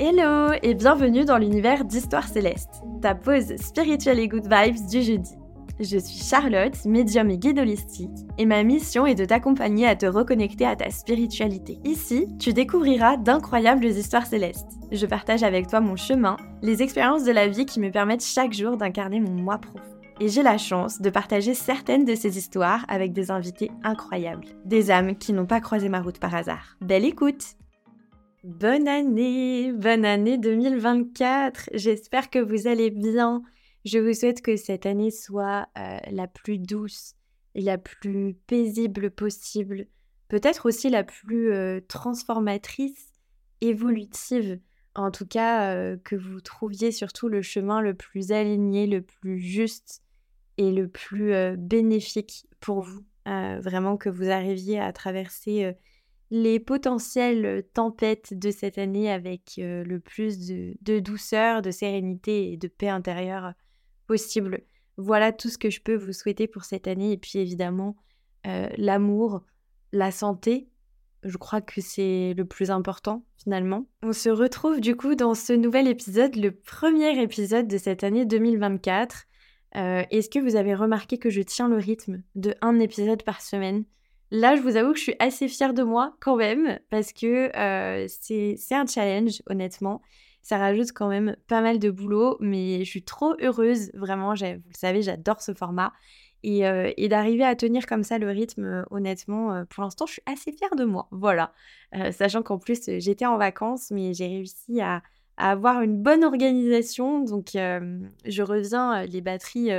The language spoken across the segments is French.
Hello et bienvenue dans l'univers d'Histoire Céleste, ta pause spirituelle et good vibes du jeudi. Je suis Charlotte, médium et guide holistique, et ma mission est de t'accompagner à te reconnecter à ta spiritualité. Ici, tu découvriras d'incroyables histoires célestes. Je partage avec toi mon chemin, les expériences de la vie qui me permettent chaque jour d'incarner mon moi profond. Et j'ai la chance de partager certaines de ces histoires avec des invités incroyables, des âmes qui n'ont pas croisé ma route par hasard. Belle écoute Bonne année, bonne année 2024. J'espère que vous allez bien. Je vous souhaite que cette année soit euh, la plus douce la plus paisible possible. Peut-être aussi la plus euh, transformatrice, évolutive. En tout cas, euh, que vous trouviez surtout le chemin le plus aligné, le plus juste et le plus bénéfique pour vous. vraiment que vous arriviez à traverser les potentielles tempêtes de cette année avec le plus de, douceur, de sérénité et de paix intérieure possible. Voilà tout ce que je peux vous souhaiter pour cette année. Et puis évidemment, l'amour, la santé, je crois que c'est le plus important finalement. On se retrouve du coup dans ce nouvel épisode, le premier épisode de cette année 2024. Est-ce que vous avez remarqué que je tiens le rythme de un épisode par semaine? Là, je vous avoue que je suis assez fière de moi quand même, parce que euh, c'est un challenge, honnêtement. Ça rajoute quand même pas mal de boulot, mais je suis trop heureuse, vraiment. Vous le savez, j'adore ce format. Et, euh, d'arriver à tenir comme ça le rythme, euh, honnêtement, pour l'instant, je suis assez fière de moi. Voilà. sachant qu'en plus, j'étais en vacances, mais j'ai réussi à, avoir une bonne organisation. Donc, je reviens les batteries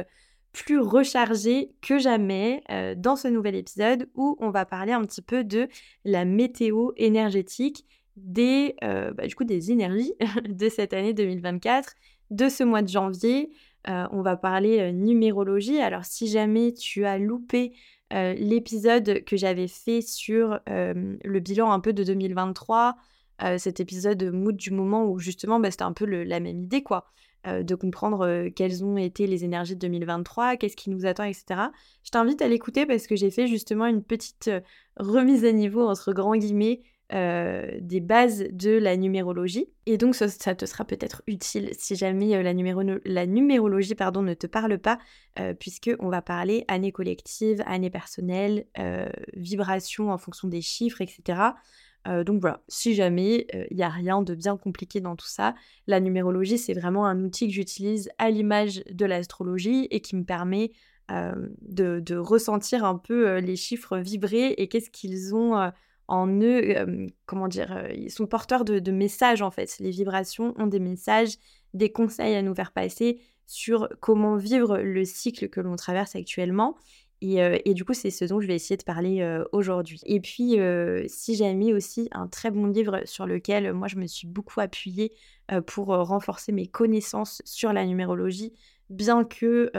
plus rechargé que jamais euh, dans ce nouvel épisode où on va parler un petit peu de la météo énergétique des, euh, bah, du coup, des énergies de cette année 2024, de ce mois de janvier. Euh, on va parler numérologie. Alors si jamais tu as loupé l'épisode que j'avais fait sur le bilan un peu de 2023, cet épisode mood du moment où justement bah, c'était un peu la même idée quoi. Euh, de comprendre euh, quelles ont été les énergies de 2023, qu'est-ce qui nous attend, etc. Je t'invite à l'écouter parce que j'ai fait justement une petite euh, remise à niveau, entre grands guillemets, des bases de la numérologie. Et donc ça, te sera peut-être utile si jamais la, la, numérologie pardon, ne te parle pas, puisque on va parler année collective, année personnelle, vibration en fonction des chiffres, etc. Donc voilà, si jamais il n'y a rien de bien compliqué dans tout ça, la numérologie, c'est vraiment un outil que j'utilise à l'image de l'astrologie et qui me permet de, ressentir un peu les chiffres vibrer et qu'est-ce qu'ils ont en eux, comment dire, ils sont porteurs de, messages en fait. Les vibrations ont des messages, des conseils à nous faire passer sur comment vivre le cycle que l'on traverse actuellement. Euh, et, du coup, c'est ce dont je vais essayer de parler euh, aujourd'hui. Et puis, euh, si j'ai mis aussi un très bon livre sur lequel moi, je me suis beaucoup appuyée pour renforcer mes connaissances sur la numérologie, bien que,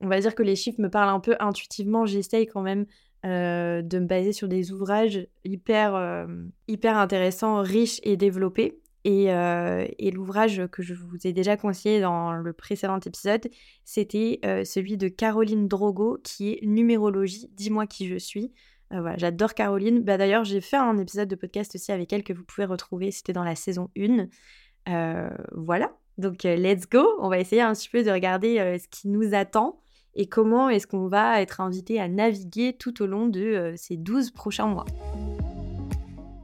on va dire que les chiffres me parlent un peu intuitivement, j'essaye quand même de me baser sur des ouvrages hyper, hyper intéressants, riches et développés. Euh, et, l'ouvrage que je vous ai déjà conseillé dans le précédent épisode, c'était euh, celui de Caroline Drogo, qui est Numérologie, dis-moi qui je suis. Euh, j'adore Caroline. Bah, D'ailleurs, j'ai fait un épisode de podcast aussi avec elle que vous pouvez retrouver, c'était dans la saison 1. voilà, donc let's go. On va essayer un petit peu de regarder ce qui nous attend et comment est-ce qu'on va être invité à naviguer tout au long de ces 12 prochains mois.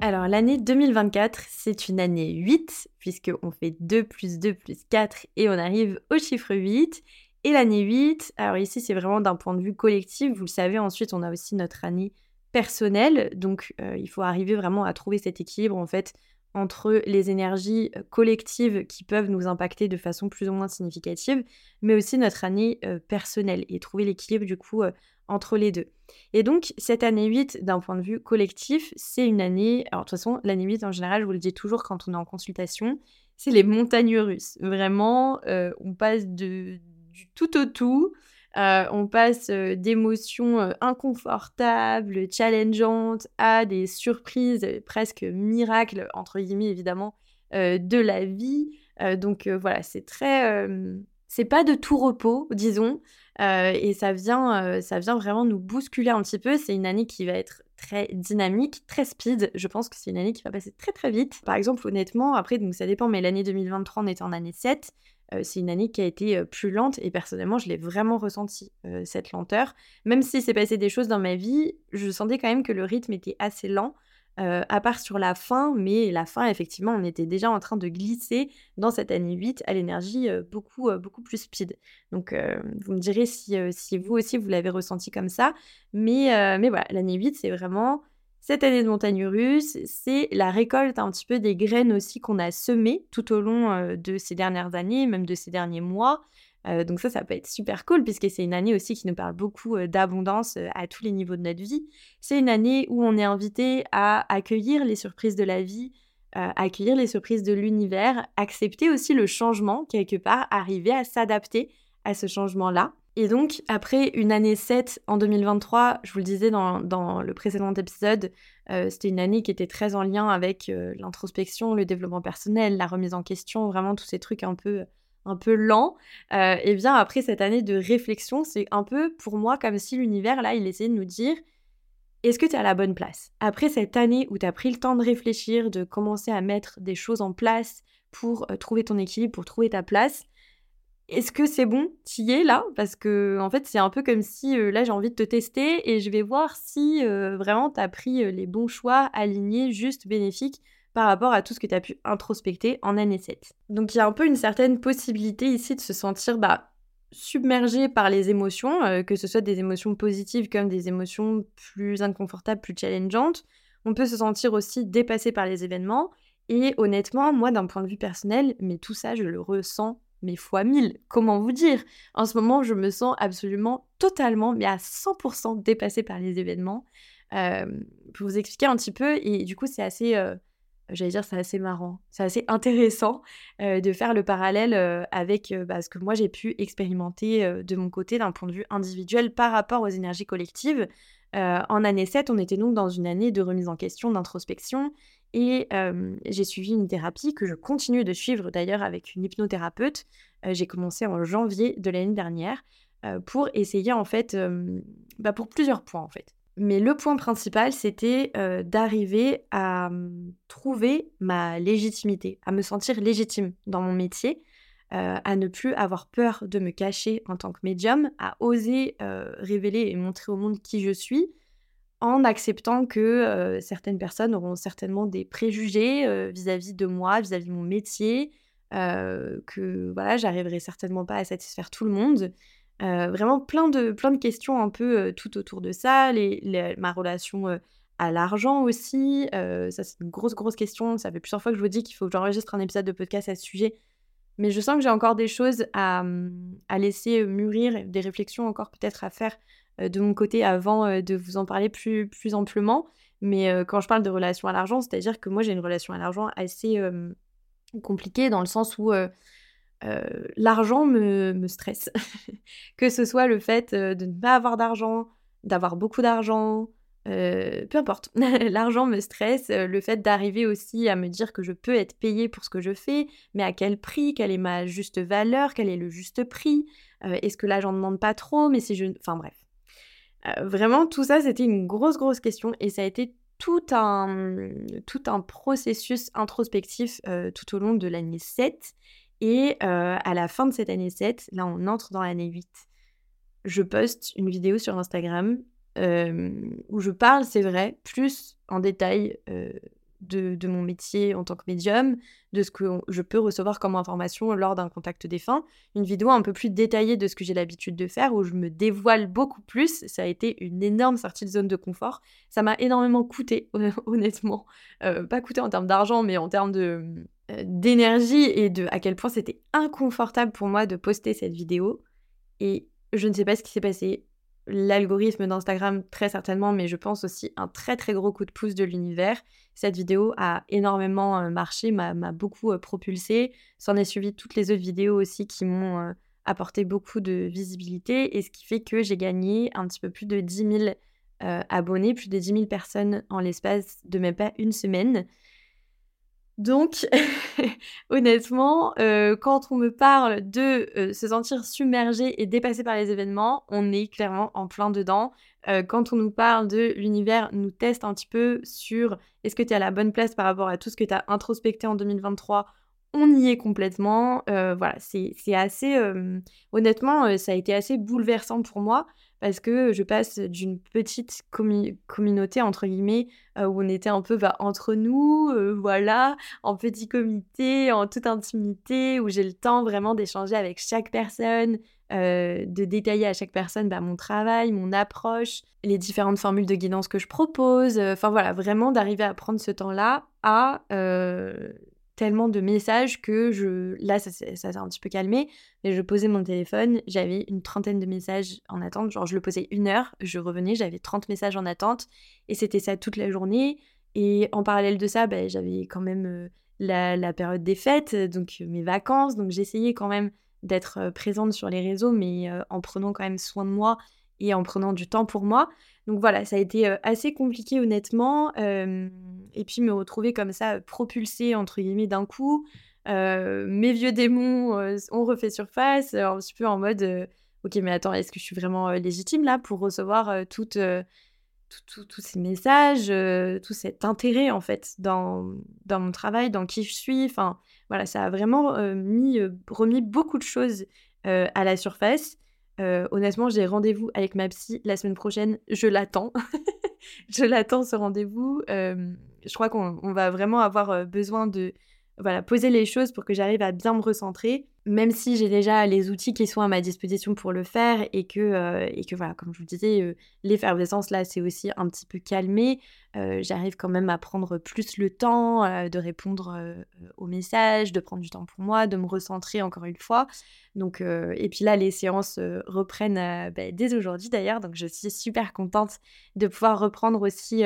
Alors l'année 2024, c'est une année 8, puisqu'on fait 2 plus 2 plus 4 et on arrive au chiffre 8. Et l'année 8, alors ici c'est vraiment d'un point de vue collectif, vous le savez, ensuite on a aussi notre année personnelle, donc euh, il faut arriver vraiment à trouver cet équilibre en fait entre les énergies euh, collectives qui peuvent nous impacter de façon plus ou moins significative, mais aussi notre année euh, personnelle et trouver l'équilibre du coup entre les deux. Et donc, cette année 8, d'un point de vue collectif, c'est une année. Alors, de toute façon, l'année 8, en général, je vous le dis toujours quand on est en consultation, c'est les montagnes russes. Vraiment, euh, on passe de, du tout au tout. Euh, on passe euh, d'émotions inconfortables, challengeantes, à des surprises presque miracles, entre guillemets évidemment, de la vie. donc voilà, c'est très, c'est pas de tout repos, disons, et ça vient, ça vient vraiment nous bousculer un petit peu. C'est une année qui va être très dynamique, très speed. Je pense que c'est une année qui va passer très très vite. Par exemple, honnêtement, après, donc ça dépend, mais l'année 2023, on était en année 7. Euh, c'est une année qui a été euh, plus lente et personnellement, je l'ai vraiment ressenti, euh, cette lenteur. Même si s'est passé des choses dans ma vie, je sentais quand même que le rythme était assez lent. À part sur la fin, mais la fin, effectivement, on était déjà en train de glisser dans cette année 8 à l'énergie beaucoup, beaucoup plus speed. Donc, vous me direz si, vous aussi, vous l'avez ressenti comme ça. Mais, mais voilà, l'année 8, c'est vraiment cette année de montagne russe, c'est la récolte un petit peu des graines aussi qu'on a semées tout au long de ces dernières années, même de ces derniers mois. Euh, donc ça, ça peut être super cool puisque c'est une année aussi qui nous parle beaucoup euh, d'abondance à tous les niveaux de notre vie. C'est une année où on est invité à accueillir les surprises de la vie, accueillir les surprises de l'univers, accepter aussi le changement quelque part, arriver à s'adapter à ce changement-là. Et donc, après une année 7 en 2023, je vous le disais dans, le précédent épisode, euh, c'était une année qui était très en lien avec euh, l'introspection, le développement personnel, la remise en question, vraiment tous ces trucs un peu, un peu lents. Euh, et bien, après cette année de réflexion, c'est un peu pour moi comme si l'univers, là, il essayait de nous dire est-ce que tu es à la bonne place? Après cette année où tu as pris le temps de réfléchir, de commencer à mettre des choses en place pour trouver ton équilibre, pour trouver ta place, est-ce que c'est bon? Tu y es là? Parce que en fait, c'est un peu comme si euh, là, j'ai envie de te tester et je vais voir si euh, vraiment tu as pris euh, les bons choix alignés, juste bénéfiques par rapport à tout ce que tu as pu introspecter en année 7. Donc il y a un peu une certaine possibilité ici de se sentir bah, submergé par les émotions, que ce soit des émotions positives comme des émotions plus inconfortables, plus challengeantes. On peut se sentir aussi dépassé par les événements. Et honnêtement, moi, d'un point de vue personnel, mais tout ça, je le ressens mais fois mille, comment vous dire? En ce moment, je me sens absolument totalement, mais à 100% dépassée par les événements. Euh, pour vous expliquer un petit peu, et du coup, c'est assez, euh, j'allais dire, c'est assez marrant, c'est assez intéressant euh, de faire le parallèle avec bah, ce que moi j'ai pu expérimenter de mon côté d'un point de vue individuel par rapport aux énergies collectives. en année 7, on était donc dans une année de remise en question, d'introspection, et j'ai suivi une thérapie que je continue de suivre d'ailleurs avec une hypnothérapeute. j'ai commencé en janvier de l'année dernière pour essayer en fait, bah, pour plusieurs points en fait. Mais le point principal, c'était d'arriver à trouver ma légitimité, à me sentir légitime dans mon métier, à ne plus avoir peur de me cacher en tant que médium, à oser révéler et montrer au monde qui je suis, en acceptant que certaines personnes auront certainement des préjugés vis-à-vis de moi, vis-à-vis de mon métier, que voilà, j'arriverai certainement pas à satisfaire tout le monde. Vraiment plein de, plein de questions un peu tout autour de ça, les, ma relation à l'argent aussi, ça c'est une grosse grosse question, ça fait plusieurs fois que je vous dis qu'il faut que j'enregistre un épisode de podcast à ce sujet, mais je sens que j'ai encore des choses à, mmh, à laisser mûrir, des réflexions encore peut-être à faire euh, de mon côté avant euh, de vous en parler plus, plus amplement. Mais euh, quand je parle de relation à l'argent, c'est-à-dire que moi j'ai une relation à l'argent assez compliquée dans le sens où l'argent me, me, stresse. que ce soit le fait de ne pas avoir d'argent, d'avoir beaucoup d'argent, peu importe. L'argent me stresse, le fait d'arriver aussi à me dire que je peux être payée pour ce que je fais, mais à quel prix, quelle est ma juste valeur, quel est le juste prix, est-ce que là j'en demande pas trop, mais si je... Enfin bref. Euh, vraiment, tout ça, c'était une grosse, grosse question et ça a été tout un, tout un processus introspectif euh, tout au long de l'année 7. Et euh, à la fin de cette année 7, là, on entre dans l'année 8. Je poste une vidéo sur Instagram où je parle, c'est vrai, plus en détail de, mon métier en tant que médium, de ce que je peux recevoir comme information lors d'un contact défunt. Une vidéo un peu plus détaillée de ce que j'ai l'habitude de faire, où je me dévoile beaucoup plus. Ça a été une énorme sortie de zone de confort. Ça m'a énormément coûté, honnêtement. Euh, pas coûté en termes d'argent, mais en termes de euh, d'énergie et de à quel point c'était inconfortable pour moi de poster cette vidéo. Et je ne sais pas ce qui s'est passé l'algorithme d'Instagram très certainement, mais je pense aussi un très très gros coup de pouce de l'univers. Cette vidéo a énormément euh, marché, m'a beaucoup euh, propulsé. S'en est suivi toutes les autres vidéos aussi qui m'ont euh, apporté beaucoup de visibilité et ce qui fait que j'ai gagné un petit peu plus de 10 000 abonnés, plus de 10 000 personnes en l'espace de même pas une semaine. Donc, honnêtement, euh, quand on me parle de euh, se sentir submergé et dépassé par les événements, on est clairement en plein dedans. Euh, quand on nous parle de l'univers, nous teste un petit peu sur est-ce que tu es à la bonne place par rapport à tout ce que tu as introspecté en 2023 on y est complètement. voilà, c'est assez. honnêtement, ça a été assez bouleversant pour moi parce que je passe d'une petite communauté, entre guillemets, euh, où on était un peu bah, entre nous, euh, voilà, en petit comité, en toute intimité, où j'ai le temps vraiment d'échanger avec chaque personne, euh, de détailler à chaque personne bah, mon travail, mon approche, les différentes formules de guidance que je propose. Enfin voilà, vraiment d'arriver à prendre ce temps-là à tellement de messages que je. Là, ça, s'est un petit peu calmé, mais je posais mon téléphone, j'avais une trentaine de messages en attente. Genre, je le posais une heure, je revenais, j'avais 30 messages en attente, et c'était ça toute la journée. Et en parallèle de ça, ben, j'avais quand même euh, la, période des fêtes, donc euh, mes vacances, donc j'essayais quand même d'être euh, présente sur les réseaux, mais en prenant quand même soin de moi et en prenant du temps pour moi. Donc voilà, ça a été assez compliqué honnêtement. et puis me retrouver comme ça propulsée entre guillemets d'un coup. mes vieux démons ont refait surface, un petit peu en mode ok mais attends, est-ce que je suis vraiment légitime là pour recevoir toutes tous ces messages, tout cet intérêt en fait dans, dans mon travail, dans qui je suis? Enfin voilà, ça a vraiment mis, remis beaucoup de choses à la surface. Euh, honnêtement, j'ai rendez-vous avec ma psy la semaine prochaine. Je l'attends. je l'attends ce rendez-vous. Euh, je crois qu'on va vraiment avoir euh, besoin de voilà, poser les choses pour que j'arrive à bien me recentrer, même si j'ai déjà les outils qui sont à ma disposition pour le faire et que, euh, et que voilà, comme je vous disais, euh, l'effervescence là, c'est aussi un petit peu calmé. Euh, j'arrive quand même à prendre plus le temps de répondre aux messages, de prendre du temps pour moi, de me recentrer encore une fois. Donc, et puis là, les séances reprennent bah, dès aujourd'hui d'ailleurs, donc je suis super contente de pouvoir reprendre aussi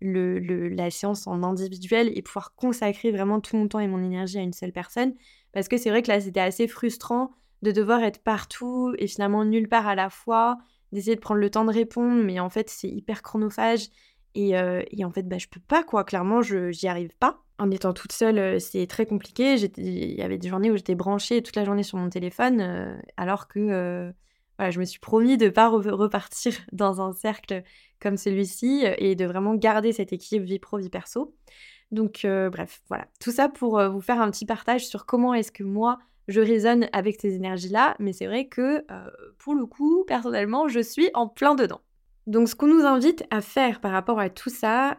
le, la séance en individuel et pouvoir consacrer vraiment tout mon temps et mon énergie à une seule personne. Parce que c'est vrai que là, c'était assez frustrant de devoir être partout et finalement nulle part à la fois, d'essayer de prendre le temps de répondre, mais en fait, c'est hyper chronophage. Et, euh, et, en fait, bah, je peux pas, quoi. Clairement, je j'y arrive pas. En étant toute seule, euh, c'est très compliqué. Il y avait des journées où j'étais branchée toute la journée sur mon téléphone, euh, alors que je me suis promis de ne pas repartir dans un cercle comme celui-ci euh, et de vraiment garder cette équilibre vie pro, vie perso. Donc euh, bref, voilà. Tout ça pour euh, vous faire un petit partage sur comment est-ce que moi, je résonne avec ces énergies-là. Mais c'est vrai que pour le coup, personnellement, je suis en plein dedans. Donc ce qu'on nous invite à faire par rapport à tout ça,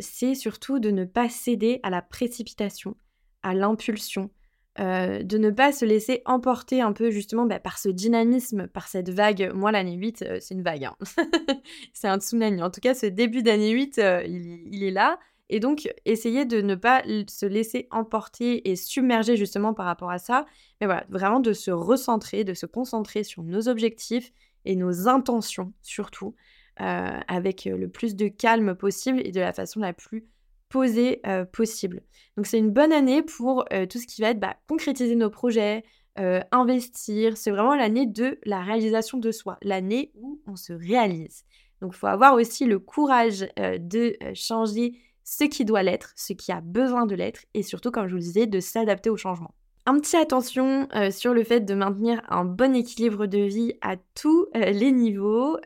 c'est surtout de ne pas céder à la précipitation, à l'impulsion, euh, de ne pas se laisser emporter un peu justement bah, par ce dynamisme, par cette vague. Moi, l'année 8, euh, c'est une vague. Hein. c'est un tsunami. En tout cas, ce début d'année 8, euh, il, est là. Et donc, essayer de ne pas se laisser emporter et submerger justement par rapport à ça. Mais voilà, vraiment de se recentrer, de se concentrer sur nos objectifs et nos intentions surtout, avec le plus de calme possible et de la façon la plus posé euh, possible. Donc c'est une bonne année pour euh, tout ce qui va être bah, concrétiser nos projets, euh, investir. C'est vraiment l'année de la réalisation de soi, l'année où on se réalise. Donc il faut avoir aussi le courage de changer ce qui doit l'être, ce qui a besoin de l'être, et surtout, comme je vous le disais, de s'adapter au changement. Un petit attention sur le fait de maintenir un bon équilibre de vie à tous les niveaux,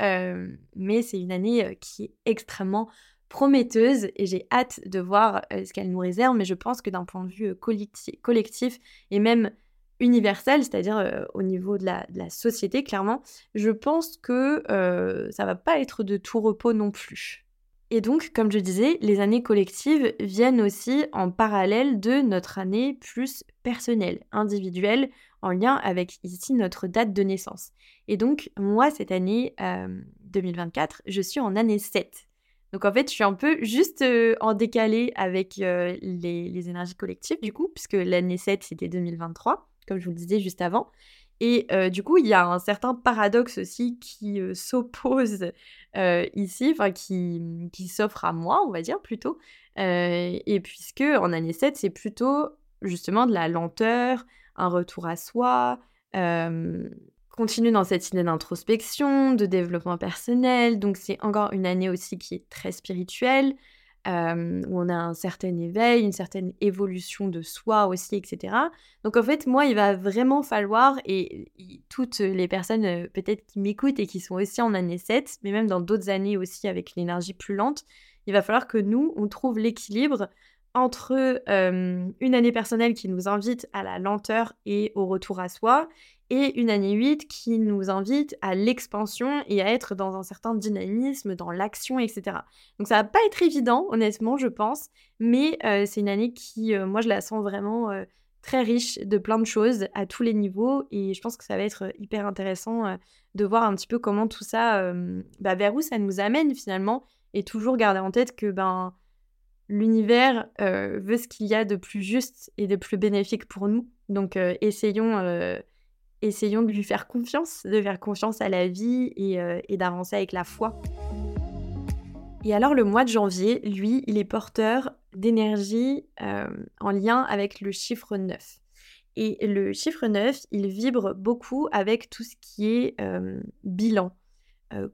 mais c'est une année qui est extrêmement prometteuse et j'ai hâte de voir euh, ce qu'elle nous réserve, mais je pense que d'un point de vue euh, collectif, et même universel, c'est-à-dire euh, au niveau de la, société, clairement, je pense que ça va pas être de tout repos non plus. Et donc, comme je disais, les années collectives viennent aussi en parallèle de notre année plus personnelle, individuelle, en lien avec ici notre date de naissance. Et donc, moi, cette année 2024, je suis en année 7. Donc en fait, je suis un peu juste en décalé avec les, énergies collectives, du coup, puisque l'année 7, c'était 2023, comme je vous le disais juste avant. Et du coup, il y a un certain paradoxe aussi qui s'oppose ici, enfin qui, qui s'offre à moi, on va dire plutôt. et puisque en année 7, c'est plutôt justement de la lenteur, un retour à soi, continue dans cette idée d'introspection, de développement personnel. Donc c'est encore une année aussi qui est très spirituelle. où on a un certain éveil, une certaine évolution de soi aussi, etc. Donc en fait, moi, il va vraiment falloir, et, toutes les personnes peut-être qui m'écoutent et qui sont aussi en année 7, mais même dans d'autres années aussi avec l'énergie plus lente, il va falloir que nous, on trouve l'équilibre entre une année personnelle qui nous invite à la lenteur et au retour à soi, et une année 8 qui nous invite à l'expansion et à être dans un certain dynamisme, dans l'action, etc. Donc ça va pas être évident, honnêtement, je pense, mais c'est une année qui, moi, je la sens vraiment très riche de plein de choses à tous les niveaux, et je pense que ça va être hyper intéressant de voir un petit peu comment tout ça, bah, vers où ça nous amène finalement, et toujours garder en tête que ben l'univers euh, veut ce qu'il y a de plus juste et de plus bénéfique pour nous. Donc euh, essayons, euh, essayons de lui faire confiance, de faire confiance à la vie et, et d'avancer avec la foi. Et alors le mois de janvier, lui, il est porteur d'énergie en lien avec le chiffre 9. Et le chiffre 9, il vibre beaucoup avec tout ce qui est bilan,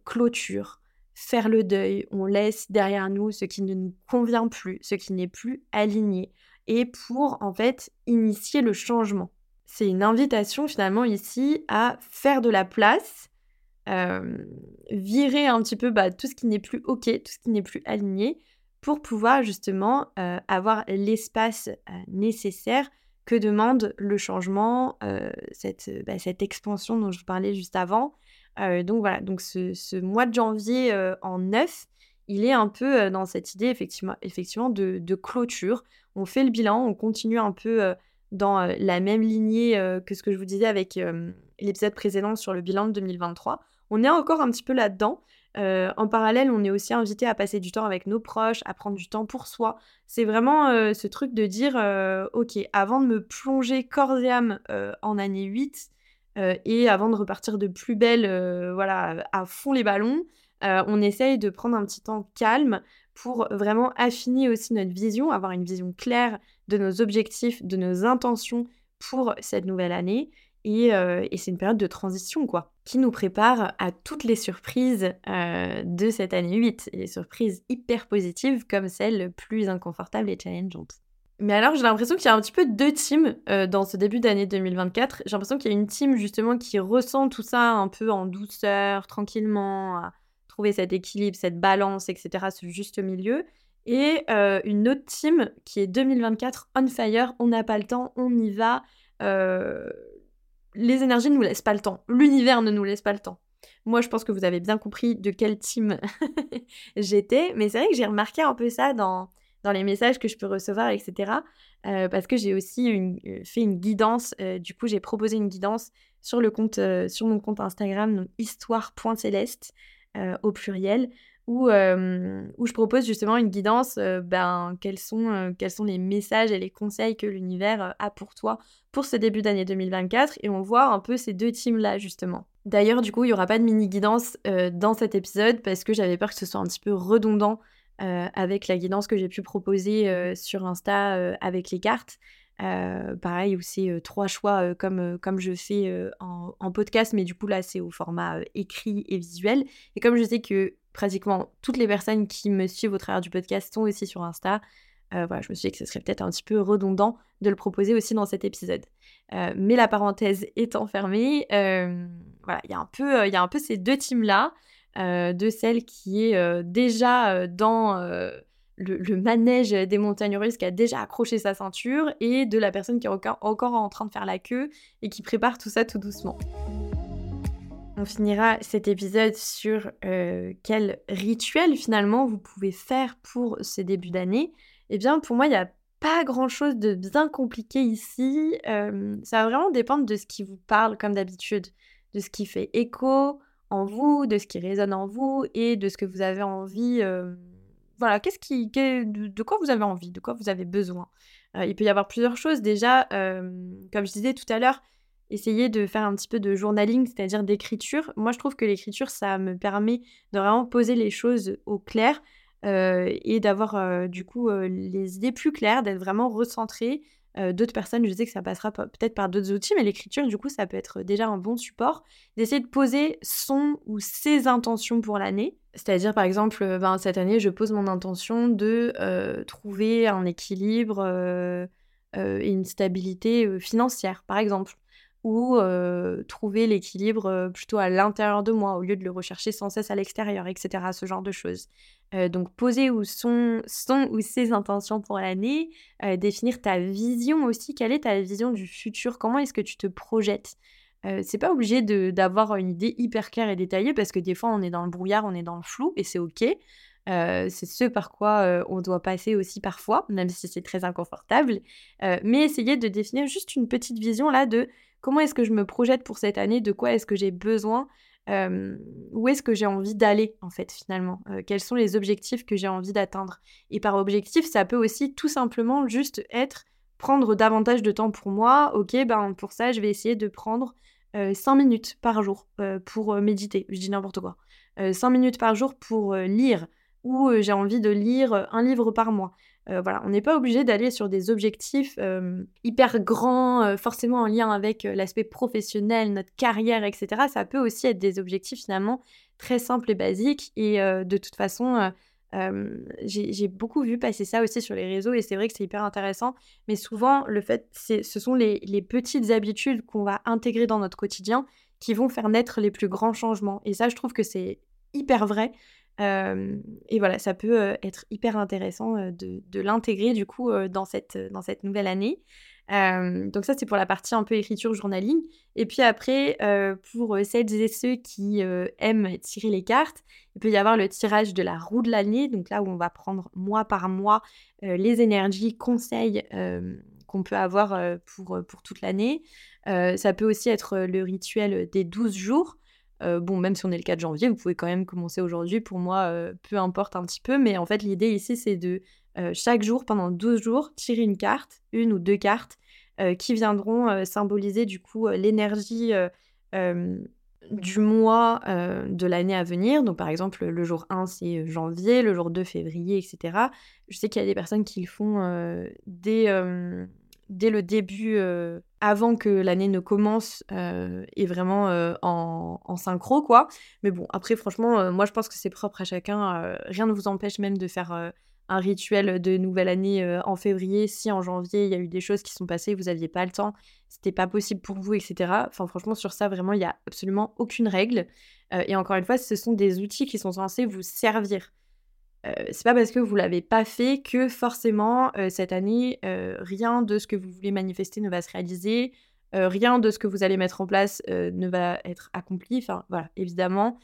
clôture, faire le deuil, on laisse derrière nous ce qui ne nous convient plus, ce qui n'est plus aligné, et pour en fait initier le changement. C'est une invitation finalement ici à faire de la place, euh, virer un petit peu bah, tout ce qui n'est plus ok, tout ce qui n'est plus aligné, pour pouvoir justement euh, avoir l'espace euh, nécessaire que demande le changement, cette, bah, cette expansion dont je vous parlais juste avant, euh, donc voilà, donc ce, mois de janvier euh, en neuf, il est un peu euh, dans cette idée effectivement, effectivement de, clôture. On fait le bilan, on continue un peu dans la même lignée que ce que je vous disais avec l'épisode précédent sur le bilan de 2023. On est encore un petit peu là-dedans. en parallèle, on est aussi invité à passer du temps avec nos proches, à prendre du temps pour soi. C'est vraiment ce truc de dire, ok, avant de me plonger corps et âme en année 8, euh, et avant de repartir de plus belle, euh, voilà, à fond les ballons, euh, on essaye de prendre un petit temps calme pour vraiment affiner aussi notre vision, avoir une vision claire de nos objectifs, de nos intentions pour cette nouvelle année. Et, c'est une période de transition, quoi, qui nous prépare à toutes les surprises de cette année 8, et des surprises hyper positives comme celles plus inconfortables et challengeantes. Mais alors, j'ai l'impression qu'il y a un petit peu deux teams euh, dans ce début d'année 2024. J'ai l'impression qu'il y a une team justement qui ressent tout ça un peu en douceur, tranquillement, à trouver cet équilibre, cette balance, etc., ce juste milieu. Et euh, une autre team qui est 2024 on fire, on n'a pas le temps, on y va. Euh, les énergies ne nous laissent pas le temps, l'univers ne nous laisse pas le temps. Moi, je pense que vous avez bien compris de quelle team j'étais, mais c'est vrai que j'ai remarqué un peu ça dans dans les messages que je peux recevoir, etc. Euh, parce que j'ai aussi euh, fait une guidance. Euh, du coup, j'ai proposé une guidance sur, le compte, sur mon compte Instagram, histoire.céleste au pluriel, où, où je propose justement une guidance. ben, quels, sont, quels sont les messages et les conseils que l'univers a pour toi pour ce début d'année 2024 Et on voit un peu ces deux teams-là, justement. D'ailleurs, du coup, il n'y aura pas de mini guidance dans cet épisode parce que j'avais peur que ce soit un petit peu redondant euh, avec la guidance que j'ai pu proposer euh, sur Insta euh, avec les cartes. pareil, où c'est trois choix comme, comme je fais en, podcast, mais du coup là c'est au format écrit et visuel. Et comme je sais que pratiquement toutes les personnes qui me suivent au travers du podcast sont aussi sur Insta, voilà, je me suis dit que ce serait peut-être un petit peu redondant de le proposer aussi dans cet épisode. mais la parenthèse étant fermée, voilà, il y, a y a un peu ces deux teams-là. Euh, de celle qui est euh, déjà euh, dans le, manège des montagnes russes, qui a déjà accroché sa ceinture, et de la personne qui est encore, en train de faire la queue et qui prépare tout ça tout doucement. On finira cet épisode sur quel rituel finalement vous pouvez faire pour ce début d'année. Eh bien, pour moi, il n'y a pas grand chose de bien compliqué ici. ça va vraiment dépendre de ce qui vous parle, comme d'habitude, de ce qui fait écho, en vous, de ce qui résonne en vous et de ce que vous avez envie. Euh, voilà, qu'est-ce qui, de, quoi vous avez envie, de quoi vous avez besoin? Euh, il peut y avoir plusieurs choses. Déjà, euh, comme je disais tout à l'heure, essayer de faire un petit peu de journaling, c'est-à-dire d'écriture. Moi, je trouve que l'écriture, ça me permet de vraiment poser les choses au clair et d'avoir du coup les idées plus claires, d'être vraiment recentré d'autres personnes, je sais que ça passera peut-être par d'autres outils, mais l'écriture, du coup, ça peut être déjà un bon support. D'essayer de poser son ou ses intentions pour l'année. C'est-à-dire, par exemple, ben, cette année, je pose mon intention de trouver un équilibre et une stabilité financière, par exemple ou trouver l'équilibre plutôt à l'intérieur de moi au lieu de le rechercher sans cesse à l'extérieur, etc. Ce genre de choses. donc poser où sont, sont ou ses intentions pour l'année, définir ta vision aussi. Quelle est ta vision du futur? Comment est-ce que tu te projettes? C'est pas obligé d'avoir une idée hyper claire et détaillée parce que des fois on est dans le brouillard, on est dans le flou et c'est ok. C'est ce par quoi on doit passer aussi parfois, même si c'est très inconfortable. mais essayer de définir juste une petite vision là de comment est-ce que je me projette pour cette année, de quoi est-ce que j'ai besoin, où est-ce que j'ai envie d'aller en fait finalement, quels sont les objectifs que j'ai envie d'atteindre? Et par objectif, ça peut aussi tout simplement juste être prendre davantage de temps pour moi. Ok, ben pour ça, je vais essayer de prendre 5 minutes par jour pour méditer, je dis n'importe quoi. 5 minutes par jour pour lire, ou j'ai envie de lire un livre par mois. Voilà, on n'est pas obligé d'aller sur des objectifs hyper grands, forcément en lien avec l'aspect professionnel, notre carrière, etc. Ça peut aussi être des objectifs finalement très simples et basiques. Et de toute façon, j'ai beaucoup vu passer ça aussi sur les réseaux et c'est vrai que c'est hyper intéressant. Mais souvent, le fait, ce sont les petites habitudes qu'on va intégrer dans notre quotidien qui vont faire naître les plus grands changements. Et ça, je trouve que c'est hyper vrai et voilà, ça peut être hyper intéressant de, l'intégrer du coup dans, cette, nouvelle année. donc ça, c'est pour la partie un peu écriture journaling. Et puis après, pour celles et ceux qui aiment tirer les cartes, il peut y avoir le tirage de la roue de l'année. Donc là où on va prendre mois par mois les énergies, conseils qu'on peut avoir pour toute l'année. ça peut aussi être le rituel des 12 jours. Euh, bon, même si on est le 4 janvier, vous pouvez quand même commencer aujourd'hui. Pour moi, euh, peu importe un petit peu. Mais en fait, l'idée ici, c'est de euh, chaque jour, pendant 12 jours, tirer une carte, une ou deux cartes, qui viendront symboliser du coup l'énergie du mois de l'année à venir. Donc, par exemple, le jour 1, c'est janvier, le jour 2, février, etc. Je sais qu'il y a des personnes qui le font dès dès le début, euh, avant que l'année ne commence, euh, et vraiment euh, en, synchro, quoi. Mais bon, après, franchement, moi, je pense que c'est propre à chacun. rien ne vous empêche même de faire un rituel de nouvelle année en février. Si en janvier, il y a eu des choses qui sont passées, vous n'aviez pas le temps, c'était pas possible pour vous, etc. Enfin, franchement, sur ça, vraiment, il n'y a absolument aucune règle. et encore une fois, ce sont des outils qui sont censés vous servir. Euh, c'est pas parce que vous l'avez pas fait que forcément euh, cette année euh, rien de ce que vous voulez manifester ne va se réaliser, rien de ce que vous allez mettre en place ne va être accompli. Enfin voilà, évidemment,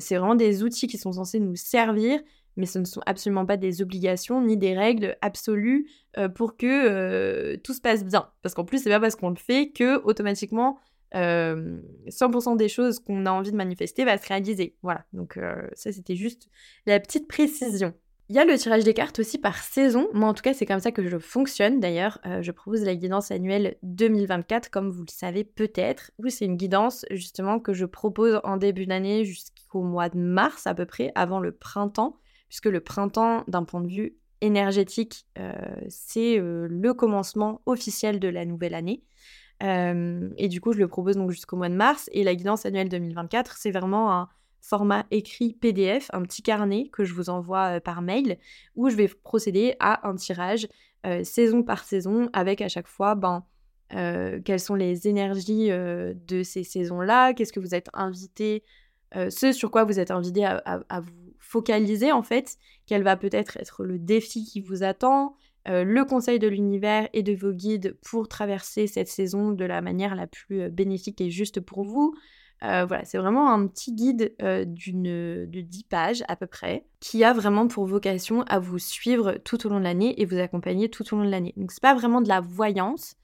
c'est vraiment des outils qui sont censés nous servir, mais ce ne sont absolument pas des obligations ni des règles absolues pour que tout se passe bien. Parce qu'en plus, c'est pas parce qu'on le fait que automatiquement 100% des choses qu'on a envie de manifester va se réaliser. Voilà, donc ça c'était juste la petite précision. Il y a le tirage des cartes aussi par saison. Moi en tout cas c'est comme ça que je fonctionne. D'ailleurs je propose la guidance annuelle 2024 comme vous le savez peut-être. Oui c'est une guidance justement que je propose en début d'année jusqu'au mois de mars à peu près, avant le printemps. Puisque le printemps d'un point de vue énergétique c'est le commencement officiel de la nouvelle année et du coup, je le propose donc jusqu'au mois de mars. Et la guidance annuelle 2024, c'est vraiment un format écrit PDF, un petit carnet que je vous envoie par mail, où je vais procéder à un tirage saison par saison, avec à chaque fois ben, quelles sont les énergies de ces saisons-là, qu'est-ce que vous êtes invité, ce sur quoi vous êtes invité à, à, vous focaliser en fait, quel va peut-être être le défi qui vous attend, euh, le conseil de l'univers et de vos guides pour traverser cette saison de la manière la plus euh, bénéfique et juste pour vous. Euh, voilà, c'est vraiment un petit guide d'une de 10 pages à peu près, qui a vraiment pour vocation à vous suivre tout au long de l'année et vous accompagner tout au long de l'année. Donc c'est pas vraiment de la voyance.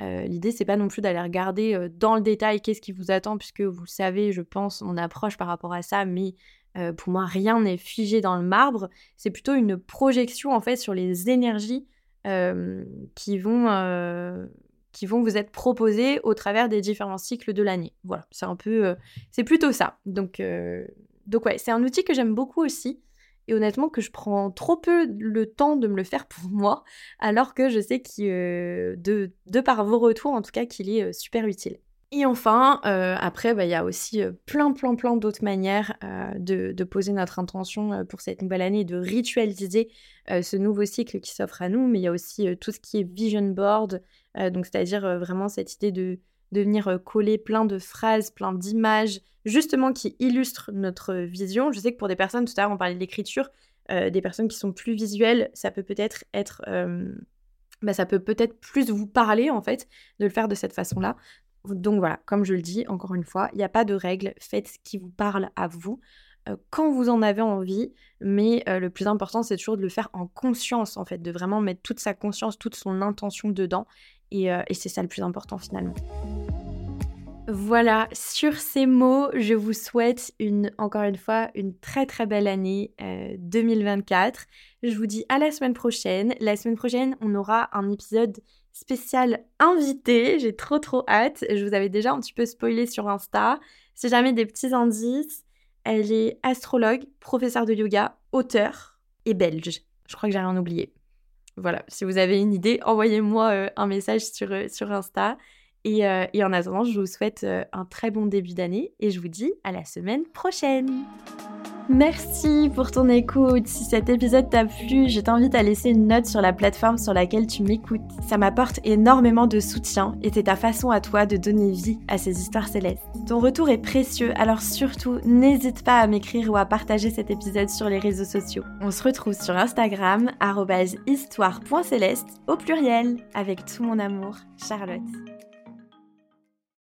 L'idée c'est pas non plus d'aller regarder dans le détail qu'est-ce qui vous attend, puisque vous savez, je pense, mon approche par rapport à ça, mais pour moi rien n'est figé dans le marbre. C'est plutôt une projection en fait sur les énergies qui, vont, qui vont vous être proposés au travers des différents cycles de l'année. Voilà, c'est un peu, c'est plutôt ça. Donc, donc ouais, c'est un outil que j'aime beaucoup aussi et honnêtement que je prends trop peu le temps de me le faire pour moi, alors que je sais que de, de par vos retours en tout cas qu'il est super utile. Et enfin, euh, après, bah, il y a aussi euh, plein, plein, plein d'autres manières euh, de, poser notre intention pour cette nouvelle année de ritualiser ce nouveau cycle qui s'offre à nous. Mais il y a aussi tout ce qui est vision board, donc c'est-à-dire vraiment cette idée de, de venir coller plein de phrases, plein d'images, justement qui illustrent notre vision. Je sais que pour des personnes, tout à l'heure on parlait de l'écriture, des personnes qui sont plus visuelles, ça peut peut-être être... Bah, ça peut peut-être plus vous parler en fait de le faire de cette façon-là. Donc voilà, comme je le dis, encore une fois, il n'y a pas de règle, faites ce qui vous parle à vous euh, quand vous en avez envie, mais euh, le plus important, c'est toujours de le faire en conscience, en fait, de vraiment mettre toute sa conscience, toute son intention dedans, et, euh, et c'est ça le plus important finalement. Voilà, sur ces mots, je vous souhaite une, encore une fois une très très belle année 2024. Je vous dis à la semaine prochaine. La semaine prochaine, on aura un épisode spécial invité. J'ai trop trop hâte. Je vous avais déjà un petit peu spoilé sur Insta. Si jamais des petits indices, elle est astrologue, professeure de yoga, auteur et belge. Je crois que j'ai rien oublié. Voilà, si vous avez une idée, envoyez-moi euh, un message sur, euh, sur Insta. Et, euh, et, en attendant, je vous souhaite un très bon début d'année et je vous dis à la semaine prochaine. Merci pour ton écoute. Si cet épisode t'a plu, je t'invite à laisser une note sur la plateforme sur laquelle tu m'écoutes. Ça m'apporte énormément de soutien et c'est ta façon à toi de donner vie à ces histoires célestes. Ton retour est précieux, alors surtout n'hésite pas à m'écrire ou à partager cet épisode sur les réseaux sociaux. On se retrouve sur Instagram, histoire.céleste au pluriel, avec tout mon amour, Charlotte.